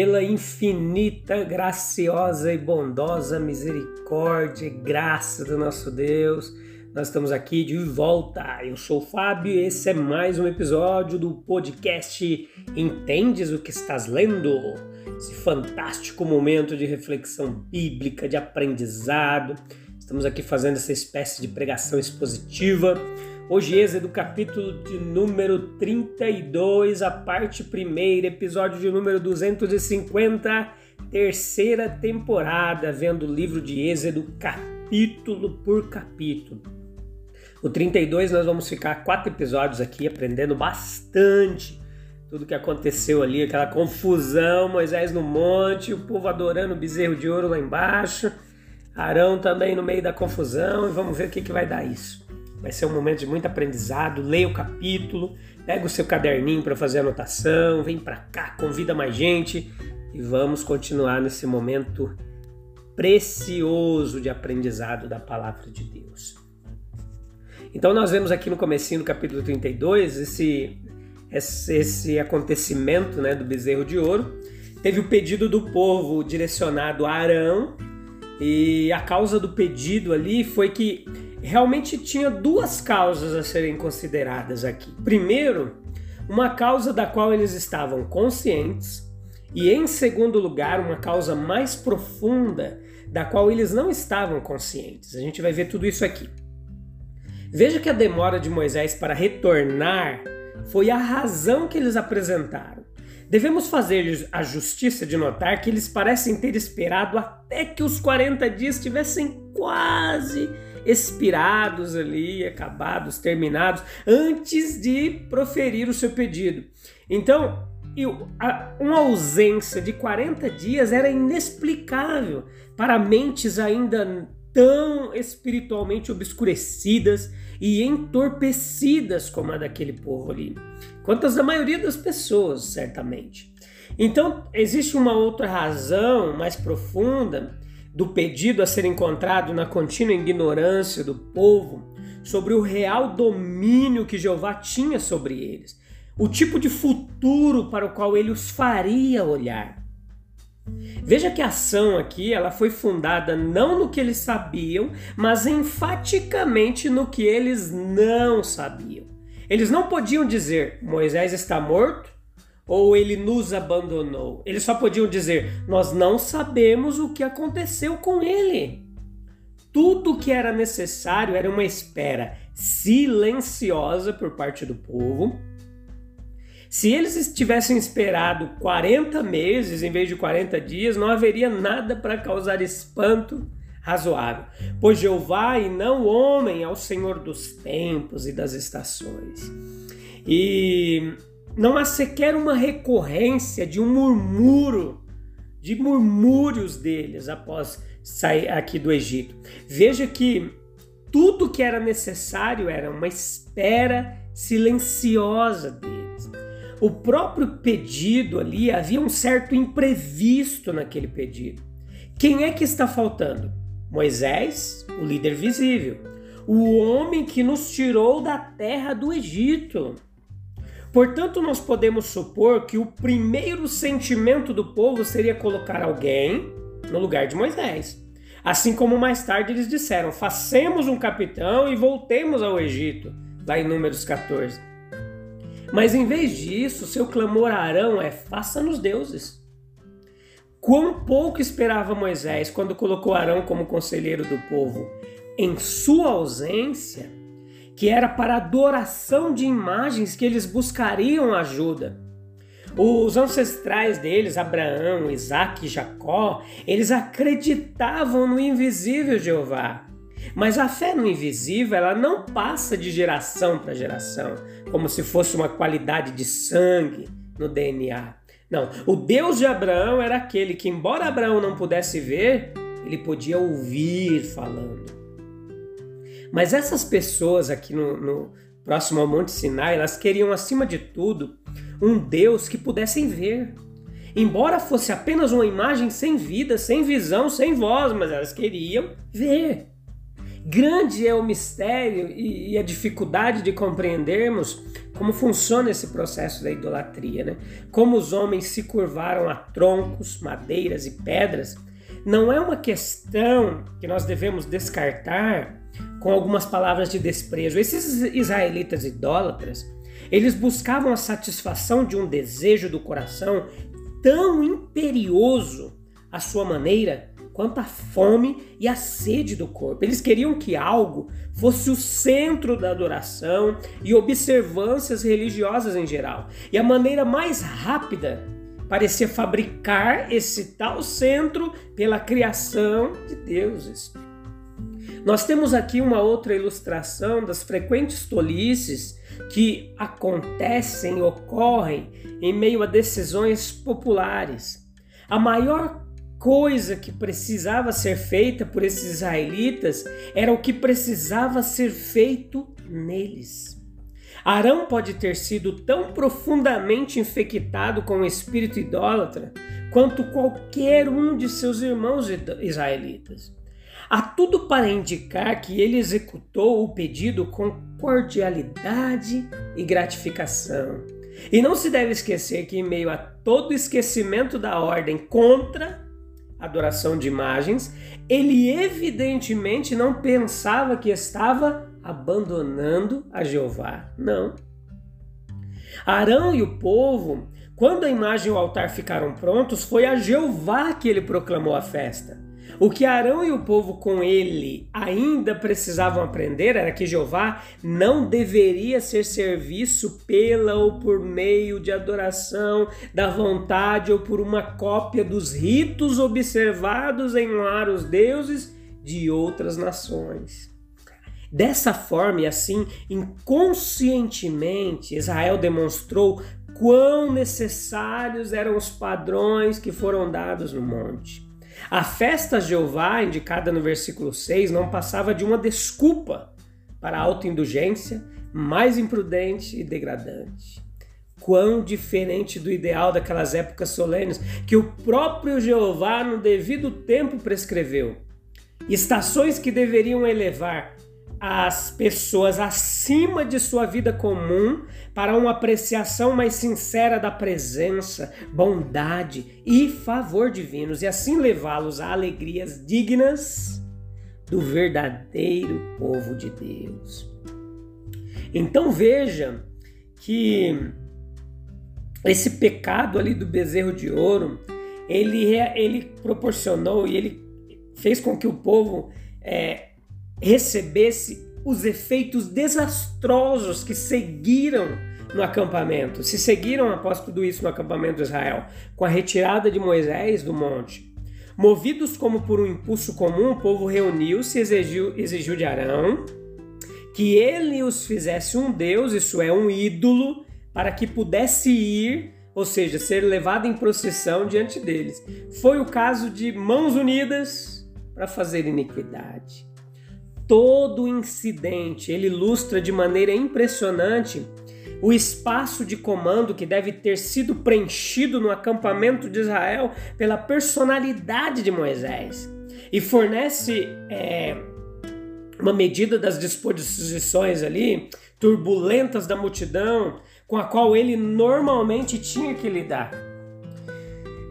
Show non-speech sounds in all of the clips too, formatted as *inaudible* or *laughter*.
Pela infinita, graciosa e bondosa misericórdia e graça do nosso Deus. Nós estamos aqui de volta. Eu sou o Fábio e esse é mais um episódio do podcast Entendes o que estás lendo? Esse fantástico momento de reflexão bíblica, de aprendizado. Estamos aqui fazendo essa espécie de pregação expositiva Hoje, Êxodo, capítulo de número 32, a parte primeira, episódio de número 250, terceira temporada, vendo o livro de Êxodo capítulo por capítulo. O 32 nós vamos ficar quatro episódios aqui aprendendo bastante tudo que aconteceu ali, aquela confusão, Moisés no monte, o povo adorando o bezerro de ouro lá embaixo, Arão também no meio da confusão, e vamos ver o que, que vai dar isso. Vai ser um momento de muito aprendizado. Leia o capítulo, pega o seu caderninho para fazer anotação, vem para cá, convida mais gente e vamos continuar nesse momento precioso de aprendizado da palavra de Deus. Então nós vemos aqui no comecinho do capítulo 32 esse, esse, esse acontecimento né, do bezerro de ouro. Teve o pedido do povo direcionado a Arão e a causa do pedido ali foi que realmente tinha duas causas a serem consideradas aqui. Primeiro, uma causa da qual eles estavam conscientes, e em segundo lugar, uma causa mais profunda da qual eles não estavam conscientes. A gente vai ver tudo isso aqui. Veja que a demora de Moisés para retornar foi a razão que eles apresentaram. Devemos fazer a justiça de notar que eles parecem ter esperado até que os 40 dias tivessem quase expirados ali, acabados, terminados, antes de proferir o seu pedido. Então, uma ausência de 40 dias era inexplicável para mentes ainda tão espiritualmente obscurecidas e entorpecidas como a daquele povo ali, quanto da maioria das pessoas, certamente. Então, existe uma outra razão mais profunda do pedido a ser encontrado na contínua ignorância do povo sobre o real domínio que Jeová tinha sobre eles, o tipo de futuro para o qual ele os faria olhar. Veja que a ação aqui ela foi fundada não no que eles sabiam, mas enfaticamente no que eles não sabiam. Eles não podiam dizer Moisés está morto ou ele nos abandonou. Eles só podiam dizer: Nós não sabemos o que aconteceu com ele. Tudo que era necessário era uma espera silenciosa por parte do povo. Se eles tivessem esperado 40 meses em vez de 40 dias, não haveria nada para causar espanto razoável, pois Jeová e não o homem é o Senhor dos tempos e das estações. E não há sequer uma recorrência de um murmúrio, de murmúrios deles após sair aqui do Egito. Veja que tudo que era necessário era uma espera silenciosa deles. O próprio pedido ali havia um certo imprevisto naquele pedido. Quem é que está faltando? Moisés, o líder visível, o homem que nos tirou da terra do Egito. Portanto, nós podemos supor que o primeiro sentimento do povo seria colocar alguém no lugar de Moisés. Assim como mais tarde eles disseram: façamos um capitão e voltemos ao Egito, lá em Números 14. Mas em vez disso, seu clamor a Arão é: faça-nos deuses. Quão pouco esperava Moisés quando colocou Arão como conselheiro do povo. Em sua ausência, que era para adoração de imagens que eles buscariam ajuda. Os ancestrais deles, Abraão, Isaac e Jacó, eles acreditavam no invisível Jeová. Mas a fé no invisível, ela não passa de geração para geração, como se fosse uma qualidade de sangue no DNA. Não, o Deus de Abraão era aquele que, embora Abraão não pudesse ver, ele podia ouvir falando. Mas essas pessoas aqui no, no próximo ao Monte Sinai, elas queriam, acima de tudo, um Deus que pudessem ver. Embora fosse apenas uma imagem sem vida, sem visão, sem voz, mas elas queriam ver. Grande é o mistério e a dificuldade de compreendermos como funciona esse processo da idolatria, né? Como os homens se curvaram a troncos, madeiras e pedras. Não é uma questão que nós devemos descartar com algumas palavras de desprezo. Esses israelitas idólatras, eles buscavam a satisfação de um desejo do coração tão imperioso à sua maneira quanto a fome e a sede do corpo. Eles queriam que algo fosse o centro da adoração e observâncias religiosas em geral. E a maneira mais rápida parecia fabricar esse tal centro pela criação de deuses. Nós temos aqui uma outra ilustração das frequentes tolices que acontecem, ocorrem em meio a decisões populares. A maior coisa que precisava ser feita por esses israelitas era o que precisava ser feito neles. Arão pode ter sido tão profundamente infectado com o espírito idólatra quanto qualquer um de seus irmãos israelitas. Há tudo para indicar que ele executou o pedido com cordialidade e gratificação. E não se deve esquecer que, em meio a todo esquecimento da ordem contra adoração de imagens, ele evidentemente não pensava que estava abandonando a Jeová. Não. Arão e o povo, quando a imagem e o altar ficaram prontos, foi a Jeová que ele proclamou a festa. O que Arão e o povo com ele ainda precisavam aprender era que Jeová não deveria ser serviço pela ou por meio de adoração da vontade ou por uma cópia dos ritos observados em lar os deuses de outras nações. Dessa forma e assim, inconscientemente, Israel demonstrou quão necessários eram os padrões que foram dados no monte. A festa a Jeová, indicada no versículo 6, não passava de uma desculpa para a autoindulgência mais imprudente e degradante. Quão diferente do ideal daquelas épocas solenes que o próprio Jeová, no devido tempo, prescreveu. Estações que deveriam elevar as pessoas acima de sua vida comum para uma apreciação mais sincera da presença, bondade e favor divinos e assim levá-los a alegrias dignas do verdadeiro povo de Deus. Então veja que esse pecado ali do bezerro de ouro, ele, ele proporcionou e ele fez com que o povo é, recebesse os efeitos desastrosos que seguiram no acampamento. Se seguiram após tudo isso no acampamento de Israel, com a retirada de Moisés do monte. Movidos como por um impulso comum, o povo reuniu-se e exigiu, exigiu de Arão que ele os fizesse um Deus, isso é, um ídolo, para que pudesse ir, ou seja, ser levado em procissão diante deles. Foi o caso de mãos unidas para fazer iniquidade todo incidente, ele ilustra de maneira impressionante o espaço de comando que deve ter sido preenchido no acampamento de Israel pela personalidade de Moisés e fornece é, uma medida das disposições ali turbulentas da multidão com a qual ele normalmente tinha que lidar.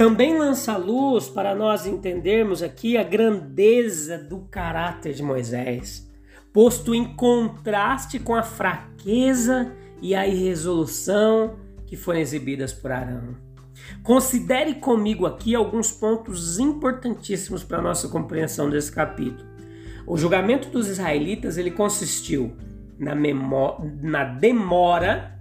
Também lança luz para nós entendermos aqui a grandeza do caráter de Moisés, posto em contraste com a fraqueza e a irresolução que foram exibidas por Arão. Considere comigo aqui alguns pontos importantíssimos para a nossa compreensão desse capítulo. O julgamento dos israelitas ele consistiu na, na demora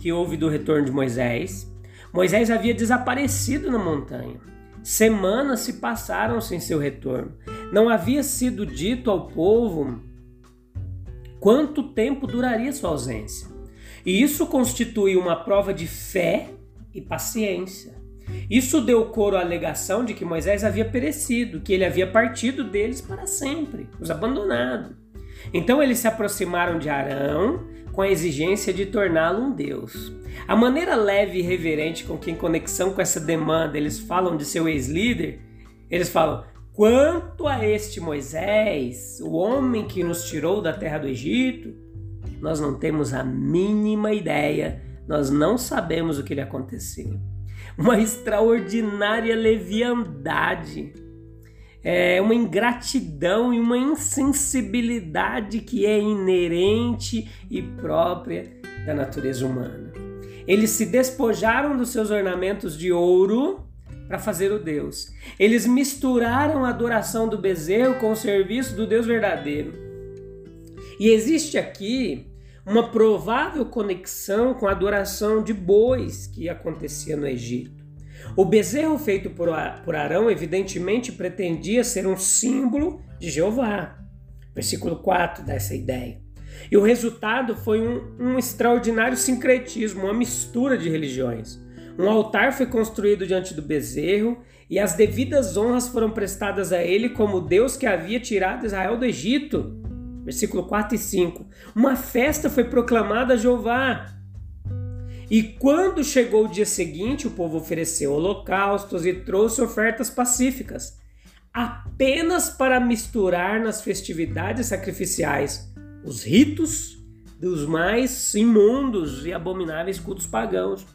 que houve do retorno de Moisés, Moisés havia desaparecido na montanha. Semanas se passaram sem seu retorno. não havia sido dito ao povo quanto tempo duraria sua ausência. E isso constitui uma prova de fé e paciência. Isso deu coro à alegação de que Moisés havia perecido, que ele havia partido deles para sempre, os abandonado. Então eles se aproximaram de Arão com a exigência de torná-lo um Deus. A maneira leve e reverente com que, em conexão com essa demanda, eles falam de seu ex-líder, eles falam: Quanto a este Moisés, o homem que nos tirou da terra do Egito, nós não temos a mínima ideia, nós não sabemos o que lhe aconteceu. Uma *laughs* extraordinária leviandade, é uma ingratidão e uma insensibilidade que é inerente e própria da natureza humana. Eles se despojaram dos seus ornamentos de ouro para fazer o Deus. Eles misturaram a adoração do bezerro com o serviço do Deus verdadeiro. E existe aqui uma provável conexão com a adoração de bois que acontecia no Egito. O bezerro feito por Arão, evidentemente, pretendia ser um símbolo de Jeová. Versículo 4 dá essa ideia. E o resultado foi um, um extraordinário sincretismo, uma mistura de religiões. Um altar foi construído diante do bezerro e as devidas honras foram prestadas a ele como Deus que havia tirado Israel do Egito. Versículo 4 e 5. Uma festa foi proclamada a Jeová. E quando chegou o dia seguinte, o povo ofereceu holocaustos e trouxe ofertas pacíficas, apenas para misturar nas festividades sacrificiais os ritos dos mais imundos e abomináveis cultos pagãos.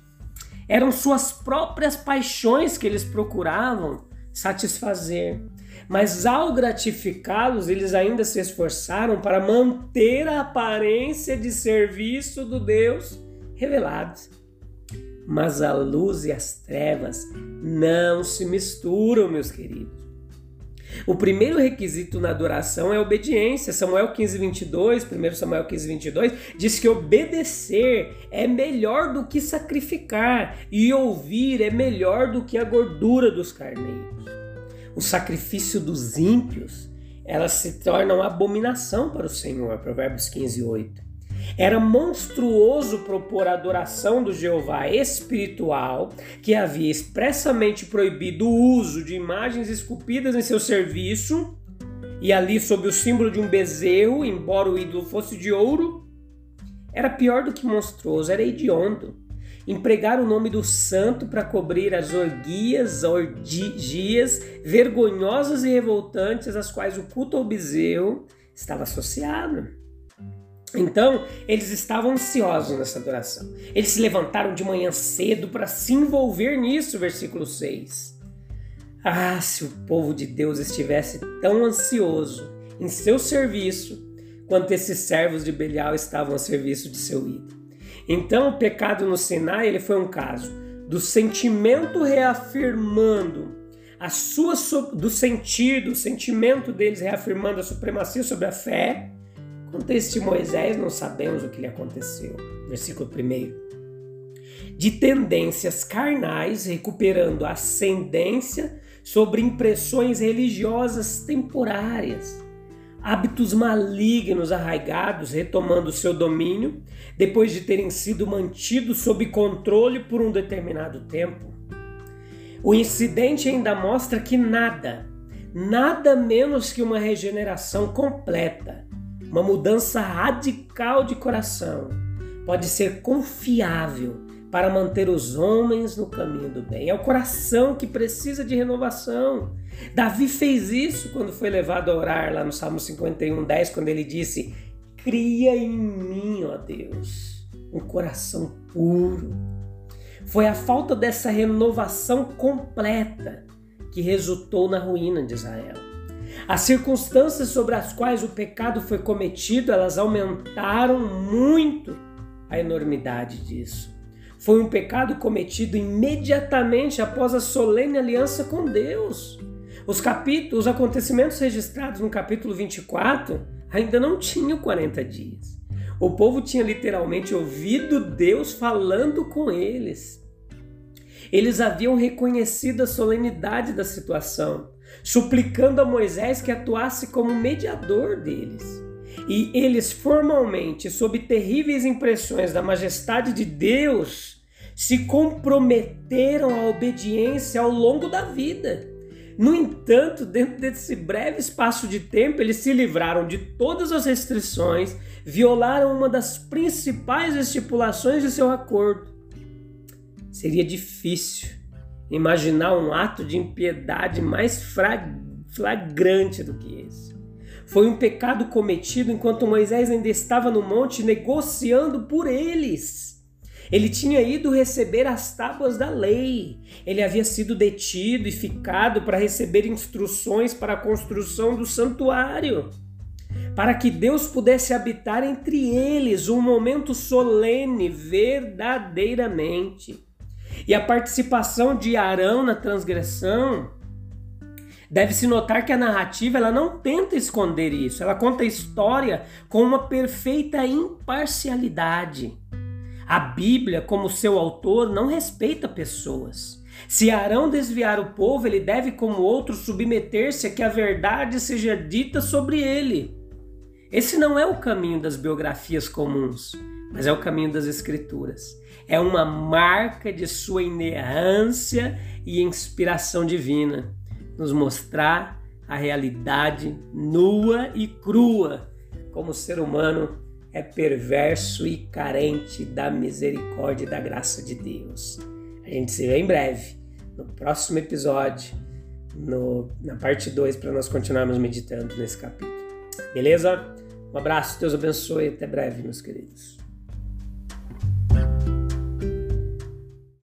Eram suas próprias paixões que eles procuravam satisfazer. Mas ao gratificá-los, eles ainda se esforçaram para manter a aparência de serviço do Deus revelados. Mas a luz e as trevas não se misturam, meus queridos. O primeiro requisito na adoração é obediência. Samuel 15, 22, 1 Samuel 15, 22, diz que obedecer é melhor do que sacrificar, e ouvir é melhor do que a gordura dos carneiros. O sacrifício dos ímpios, elas se tornam abominação para o Senhor. Provérbios 15, 8. Era monstruoso propor a adoração do Jeová espiritual, que havia expressamente proibido o uso de imagens esculpidas em seu serviço, e ali sob o símbolo de um bezerro, embora o ídolo fosse de ouro. Era pior do que monstruoso, era hediondo. Empregar o nome do santo para cobrir as orgias, orgias vergonhosas e revoltantes às quais o culto ao bezerro estava associado. Então, eles estavam ansiosos nessa adoração. Eles se levantaram de manhã cedo para se envolver nisso, versículo 6. Ah, se o povo de Deus estivesse tão ansioso em seu serviço quanto esses servos de Belial estavam a serviço de seu ídolo. Então, o pecado no Sinai ele foi um caso do sentimento reafirmando a sua do sentido, o sentimento deles reafirmando a supremacia sobre a fé Quanto a este Moisés, não sabemos o que lhe aconteceu. Versículo 1. De tendências carnais, recuperando ascendência sobre impressões religiosas temporárias. Hábitos malignos arraigados retomando seu domínio depois de terem sido mantidos sob controle por um determinado tempo. O incidente ainda mostra que nada, nada menos que uma regeneração completa uma mudança radical de coração pode ser confiável para manter os homens no caminho do bem. É o coração que precisa de renovação. Davi fez isso quando foi levado a orar lá no Salmo 51, 10, quando ele disse: Cria em mim, ó Deus, um coração puro. Foi a falta dessa renovação completa que resultou na ruína de Israel. As circunstâncias sobre as quais o pecado foi cometido, elas aumentaram muito a enormidade disso. Foi um pecado cometido imediatamente após a solene aliança com Deus. Os capítulos, os acontecimentos registrados no capítulo 24 ainda não tinham 40 dias. O povo tinha literalmente ouvido Deus falando com eles. Eles haviam reconhecido a solenidade da situação, suplicando a Moisés que atuasse como mediador deles. E eles formalmente, sob terríveis impressões da majestade de Deus, se comprometeram à obediência ao longo da vida. No entanto, dentro desse breve espaço de tempo, eles se livraram de todas as restrições, violaram uma das principais estipulações de seu acordo. Seria difícil imaginar um ato de impiedade mais flagrante do que esse. Foi um pecado cometido enquanto Moisés ainda estava no monte negociando por eles. Ele tinha ido receber as tábuas da lei. Ele havia sido detido e ficado para receber instruções para a construção do santuário. Para que Deus pudesse habitar entre eles um momento solene, verdadeiramente. E a participação de Arão na transgressão Deve-se notar que a narrativa ela não tenta esconder isso, ela conta a história com uma perfeita imparcialidade. A Bíblia, como seu autor, não respeita pessoas. Se Arão desviar o povo, ele deve, como outros, submeter-se a que a verdade seja dita sobre ele. Esse não é o caminho das biografias comuns, mas é o caminho das Escrituras. É uma marca de sua inerrância e inspiração divina nos mostrar a realidade nua e crua como o ser humano é perverso e carente da misericórdia e da graça de Deus. A gente se vê em breve, no próximo episódio, no, na parte 2, para nós continuarmos meditando nesse capítulo. Beleza? Um abraço, Deus abençoe e até breve, meus queridos.